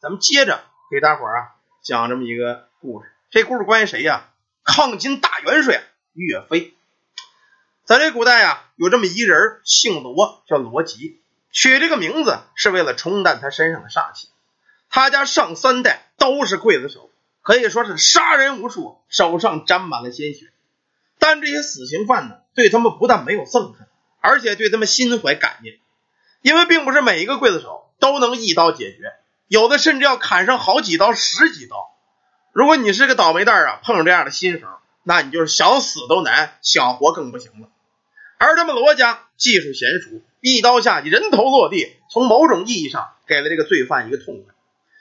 咱们接着给大伙儿啊讲这么一个故事。这故事关于谁呀？抗金大元帅岳飞。在这古代啊，有这么一人，姓罗，叫罗吉。取这个名字是为了冲淡他身上的煞气。他家上三代都是刽子手，可以说是杀人无数，手上沾满了鲜血。但这些死刑犯呢，对他们不但没有憎恨，而且对他们心怀感念。因为并不是每一个刽子手都能一刀解决，有的甚至要砍上好几刀、十几刀。如果你是个倒霉蛋啊，碰上这样的新手，那你就是想死都难，想活更不行了。而他们罗家技术娴熟，一刀下去，人头落地。从某种意义上，给了这个罪犯一个痛快，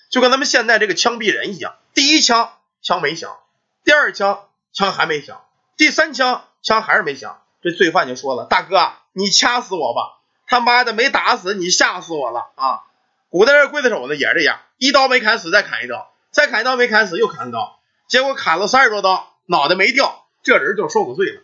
就跟咱们现在这个枪毙人一样。第一枪枪没响，第二枪枪还没响，第三枪枪还是没响。这罪犯就说了：“大哥，你掐死我吧！他妈的没打死你，吓死我了啊！”古代这刽子手呢也是这样，一刀没砍死，再砍一刀，再砍一刀没砍死，又砍一刀，结果砍了三十多刀，脑袋没掉，这人就受过罪了。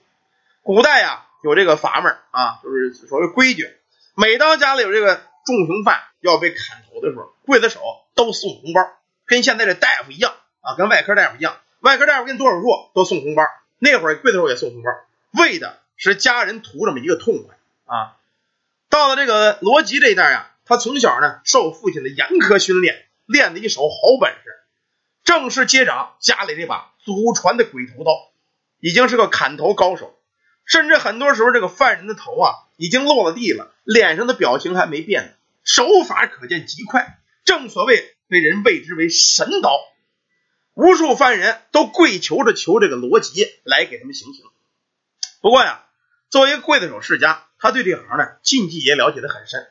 古代呀。有这个阀门啊，就是所谓规矩。每当家里有这个重刑犯要被砍头的时候，刽子手都送红包，跟现在这大夫一样啊，跟外科大夫一样。外科大夫给你做手术都送红包，那会儿刽子手也送红包，为的是家人图这么一个痛快啊。到了这个罗辑这一代呀，他从小呢受父亲的严苛训练，练的一手好本事，正式接掌家里这把祖传的鬼头刀，已经是个砍头高手。甚至很多时候，这个犯人的头啊已经落了地了，脸上的表情还没变呢，手法可见极快。正所谓被人谓之为神刀，无数犯人都跪求着求这个罗辑来给他们行刑。不过呀，作为一个刽子手世家，他对这行呢禁忌也了解的很深，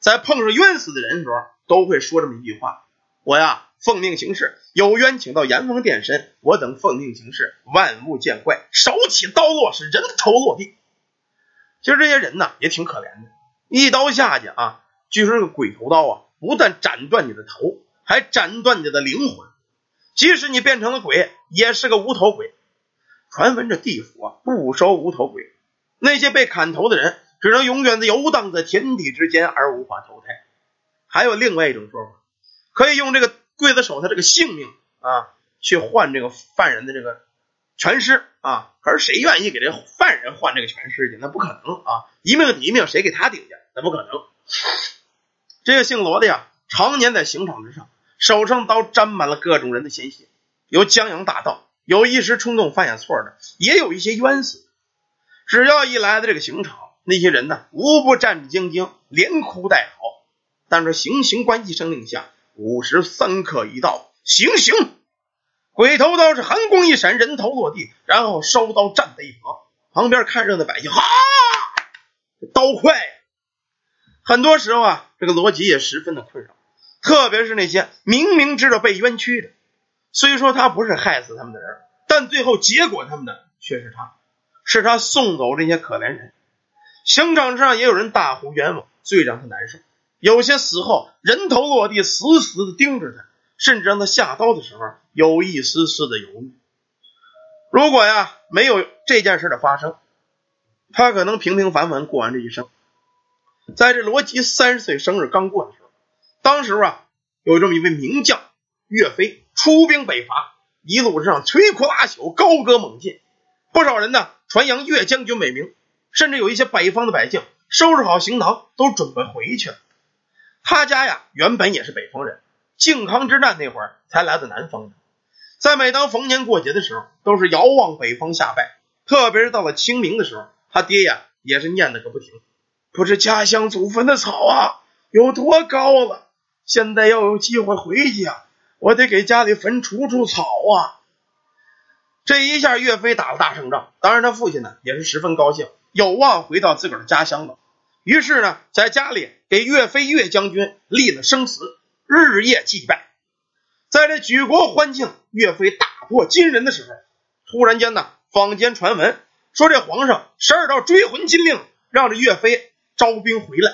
在碰上冤死的人的时候，都会说这么一句话：“我呀。”奉命行事，有冤请到阎王殿审。我等奉命行事，万物见怪，手起刀落，是人头落地。其实这些人呢，也挺可怜的。一刀下去啊，据说这个鬼头刀啊，不但斩断你的头，还斩断你的灵魂。即使你变成了鬼，也是个无头鬼。传闻这地府啊，不收无头鬼，那些被砍头的人，只能永远的游荡在天地之间，而无法投胎。还有另外一种说法，可以用这个。刽子手他这个性命啊，去换这个犯人的这个全尸啊，可是谁愿意给这犯人换这个全尸去？那不可能啊！一命抵一命，谁给他顶下？那不可能。这个姓罗的呀，常年在刑场之上，手上刀沾满了各种人的鲜血，有江洋大盗，有一时冲动犯下错的，也有一些冤死。只要一来到这个刑场，那些人呢，无不战战兢兢，连哭带嚎。但是行刑官一声令下。午时三刻一到，行刑！鬼头刀是寒光一闪，人头落地，然后收刀站在一旁。旁边看热闹的百姓，哈，刀快！很多时候啊，这个逻辑也十分的困扰，特别是那些明明知道被冤屈的，虽说他不是害死他们的人，但最后结果他们的却是他，是他送走这些可怜人。刑场上也有人大呼冤枉，最让他难受。有些死后人头落地，死死的盯着他，甚至让他下刀的时候有一丝丝的犹豫。如果呀没有这件事的发生，他可能平平凡凡过完这一生。在这罗辑三十岁生日刚过的时候，当时啊有这么一位名将岳飞出兵北伐，一路之上摧枯拉朽，高歌猛进，不少人呢传扬岳将军美名，甚至有一些北方的百姓收拾好行囊都准备回去了。他家呀，原本也是北方人，靖康之战那会儿才来到南方的。在每当逢年过节的时候，都是遥望北方下拜。特别是到了清明的时候，他爹呀也是念叨个不停。不知家乡祖坟的草啊有多高了，现在要有机会回去啊，我得给家里坟除除草啊。这一下，岳飞打了大胜仗，当然他父亲呢也是十分高兴，有望回到自个儿家乡了。于是呢，在家里给岳飞岳将军立了生祠，日夜祭拜。在这举国欢庆岳飞大破金人的时候，突然间呢，坊间传闻说这皇上十二道追魂金令，让这岳飞招兵回来。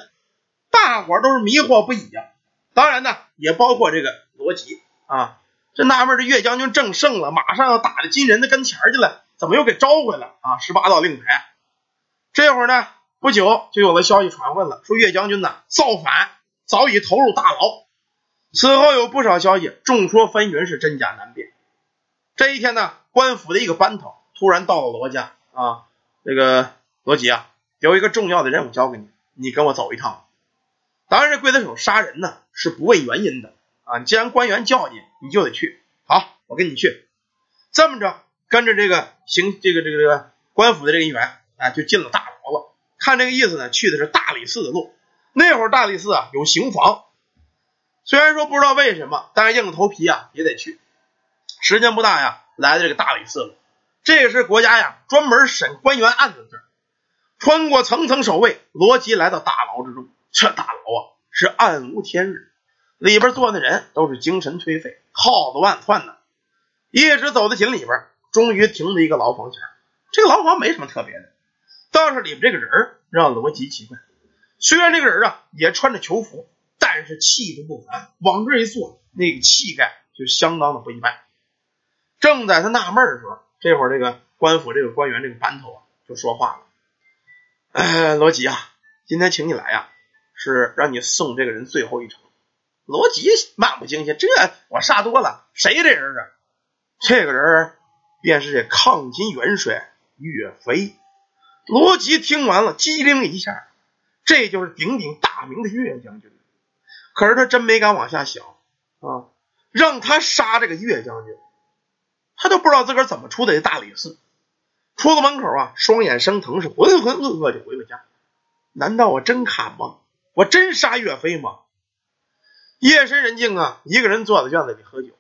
大伙都是迷惑不已呀。当然呢，也包括这个罗辑啊，这纳闷这岳将军正胜了，马上要打到金人的跟前去了，怎么又给招回来啊？十八道令牌，这会儿呢？不久就有了消息传闻了，说岳将军呢造反，早已投入大牢。此后有不少消息，众说纷纭，是真假难辨。这一天呢，官府的一个班头突然到了罗家啊，这个罗吉啊，有一个重要的任务交给你，你跟我走一趟。当然，这刽子手杀人呢是不问原因的啊，既然官员叫你，你就得去。好，我跟你去。这么着，跟着这个行这个这个这个官府的这个员啊，就进了大。看这个意思呢，去的是大理寺的路。那会儿大理寺啊有刑房，虽然说不知道为什么，但是硬着头皮啊也得去。时间不大呀，来到这个大理寺了。这个是国家呀专门审官员案子的地儿。穿过层层守卫，罗辑来到大牢之中。这大牢啊是暗无天日，里边坐的人都是精神颓废，耗子乱窜的。一直走到井里边，终于停在一个牢房前。这个牢房没什么特别的，倒是里边这个人让罗辑奇怪。虽然这个人啊也穿着囚服，但是气度不凡，往这一坐，那个气概就相当的不一般。正在他纳闷的时候，这会儿这个官府这个官员这个班头啊就说话了：“哎，罗辑啊，今天请你来呀，是让你送这个人最后一程。”罗辑漫不经心：“这我杀多了，谁这人啊？”这个人便是这抗金元帅岳飞。罗辑听完了，机灵一下。这就是鼎鼎大名的岳将军，可是他真没敢往下想啊！让他杀这个岳将军，他都不知道自个儿怎么出的这大理寺。出了门口啊，双眼生疼，是浑浑噩噩就回了家。难道我真砍吗？我真杀岳飞吗？夜深人静啊，一个人坐在院子里喝酒，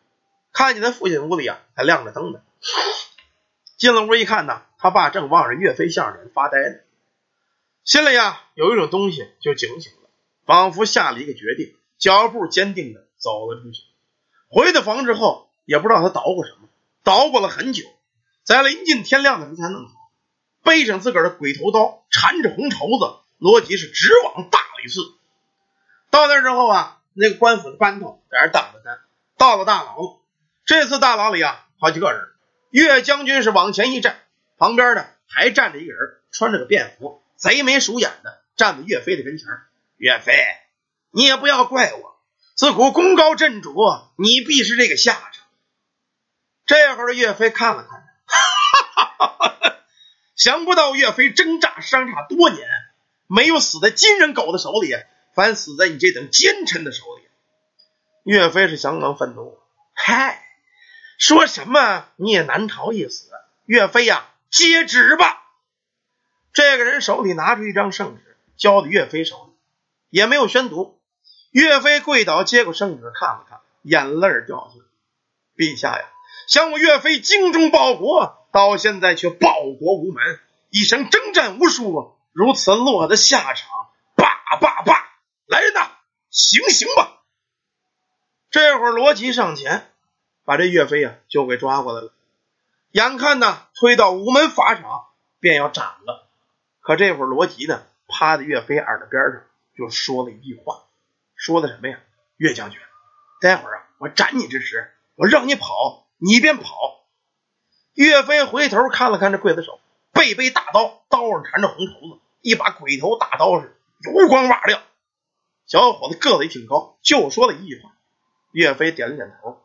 看见他父亲屋里啊还亮着灯呢。进了屋一看呢，他爸正望着岳飞相脸发呆呢。心里呀有一种东西就警醒了，仿佛下了一个决定，脚步坚定的走了出去。回到房之后，也不知道他捣鼓什么，捣鼓了很久，在临近天亮的时候才弄好。背上自个儿的鬼头刀，缠着红绸子，罗辑是直往大理寺。到那之后啊，那个官府的班头在那等着他。到了大牢，这次大牢里啊好几个人，岳将军是往前一站，旁边呢还站着一个人，穿着个便服。贼眉鼠眼的站在岳飞的跟前岳飞，你也不要怪我，自古功高震主，你必是这个下场。这会儿的岳飞看了看，哈哈哈哈 想不到岳飞挣扎商差多年，没有死在金人狗的手里，反死在你这等奸臣的手里。岳飞是相当愤怒，嗨，说什么你也难逃一死。岳飞呀，接旨吧。这个人手里拿出一张圣旨，交到岳飞手里，也没有宣读。岳飞跪倒，接过圣旨看了看，眼泪掉下来。陛下呀，想我岳飞精忠报国，到现在却报国无门，一生征战无数，如此落得下场，罢罢罢！来人呐，行刑吧！这会儿罗辑上前，把这岳飞呀就给抓过来了。眼看呢，推到午门法场，便要斩了。可这会儿，罗辑呢，趴在岳飞耳朵边上，就说了一句话，说的什么呀？岳将军，待会儿啊，我斩你之时，我让你跑，你便跑。岳飞回头看了看这刽子手，背背大刀，刀上缠着红绸子，一把鬼头大刀是油光瓦亮。小伙子个子也挺高，就说了一句话。岳飞点了点头。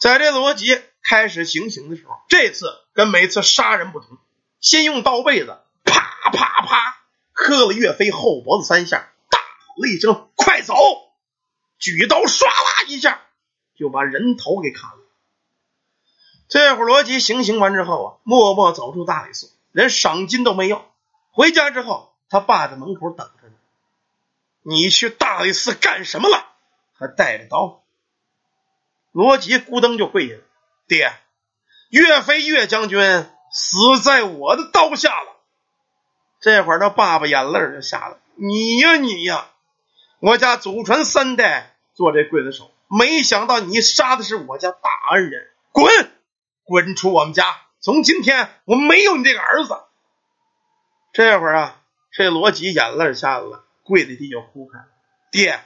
在这罗辑开始行刑的时候，这次跟每次杀人不同，先用刀背子。啪啪啪！磕了岳飞后脖子三下，大吼了一声：“快走！”举刀唰啦一下就把人头给砍了。这会儿罗辑行刑完之后啊，默默走出大理寺，连赏金都没要。回家之后，他爸在门口等着呢。你去大理寺干什么了？还带着刀？罗辑咕噔就跪下了：“爹，岳飞岳将军死在我的刀下了。”这会儿他爸爸眼泪就下了。你呀你呀，我家祖传三代做这刽子手，没想到你杀的是我家大恩人，滚滚出我们家！从今天我没有你这个儿子。这会儿啊，这罗辑眼泪下来了，跪在地就哭开。爹，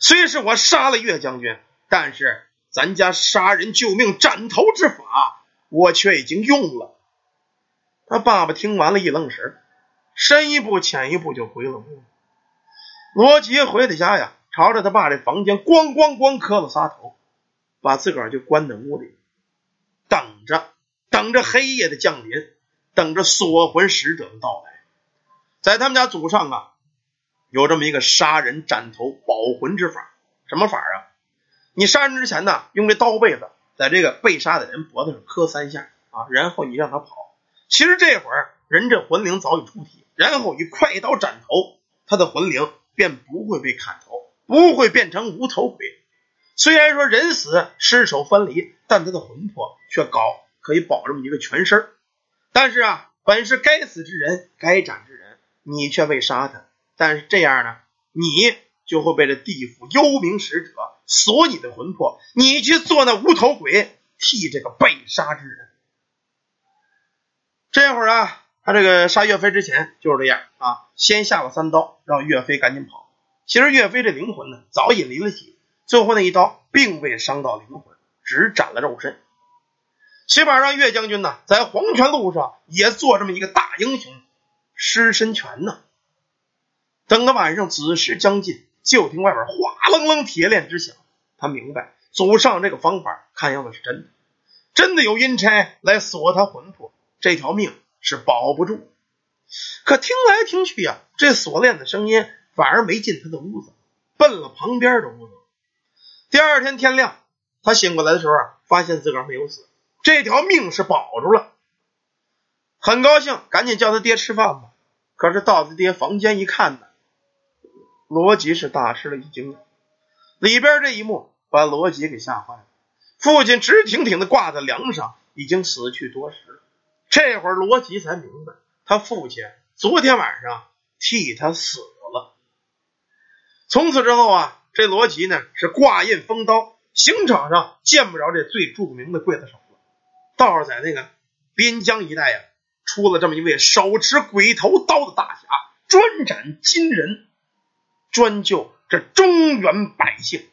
虽是我杀了岳将军，但是咱家杀人救命斩头之法，我却已经用了。他爸爸听完了一愣神。深一步浅一步就回了屋。罗杰回到家呀，朝着他爸这房间咣咣咣磕了仨头，把自个儿就关在屋里，等着等着黑夜的降临，等着锁魂使者的到来。在他们家祖上啊，有这么一个杀人斩头保魂之法。什么法啊？你杀人之前呢，用这刀背子在这个被杀的人脖子上磕三下啊，然后你让他跑。其实这会儿人这魂灵早已出体，然后你快刀斩头，他的魂灵便不会被砍头，不会变成无头鬼。虽然说人死尸首分离，但他的魂魄却高，可以保这么一个全身。但是啊，本是该死之人，该斩之人，你却未杀他。但是这样呢，你。就会被这地府幽冥使者锁你的魂魄，你去做那无头鬼，替这个被杀之人。这会儿啊，他这个杀岳飞之前就是这样啊，先下了三刀，让岳飞赶紧跑。其实岳飞这灵魂呢，早已离了体，最后那一刀并未伤到灵魂，只斩了肉身。起码让岳将军呢，在黄泉路上也做这么一个大英雄，尸身拳呢。等到晚上子时将近。就听外边哗楞楞铁链之响，他明白祖上这个方法看样子是真的，真的有阴差来锁他魂魄，这条命是保不住。可听来听去呀，这锁链的声音反而没进他的屋子，奔了旁边的屋子。第二天天亮，他醒过来的时候啊，发现自个儿没有死，这条命是保住了，很高兴，赶紧叫他爹吃饭吧。可是到他爹房间一看呢。罗辑是大吃了一惊，里边这一幕把罗辑给吓坏了。父亲直挺挺的挂在梁上，已经死去多时了。这会儿罗辑才明白，他父亲昨天晚上替他死了。从此之后啊，这罗辑呢是挂印封刀，刑场上见不着这最著名的刽子手了，倒是在那个边疆一带呀，出了这么一位手持鬼头刀的大侠，专斩金人。专救这中原百姓，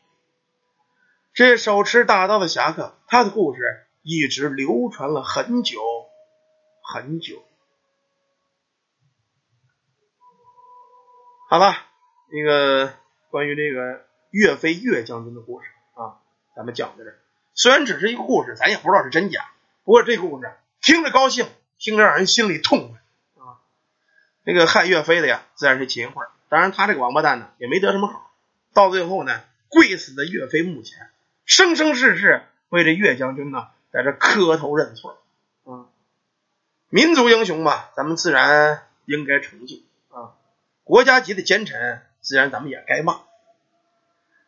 这手持大刀的侠客，他的故事一直流传了很久很久。好了，那个关于这个岳飞岳将军的故事啊，咱们讲到这。虽然只是一个故事，咱也不知道是真假。不过这故事听着高兴，听着让人心里痛快啊。那个害岳飞的呀，自然是秦桧。当然，他这个王八蛋呢，也没得什么好。到最后呢，跪死在岳飞墓前，生生世世为这岳将军呢，在这磕头认错。啊，民族英雄嘛，咱们自然应该崇敬啊。国家级的奸臣，自然咱们也该骂。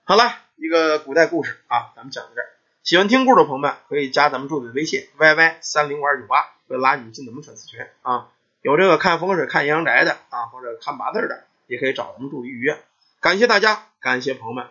好了，一个古代故事啊，咱们讲到这儿。喜欢听故事的朋友们，可以加咱们助理的微信 yy 三零五二九八，会拉你们进咱们粉丝群啊。有这个看风水、看阴阳宅的啊，或者看八字的。也可以找我们助理预约，感谢大家，感谢朋友们。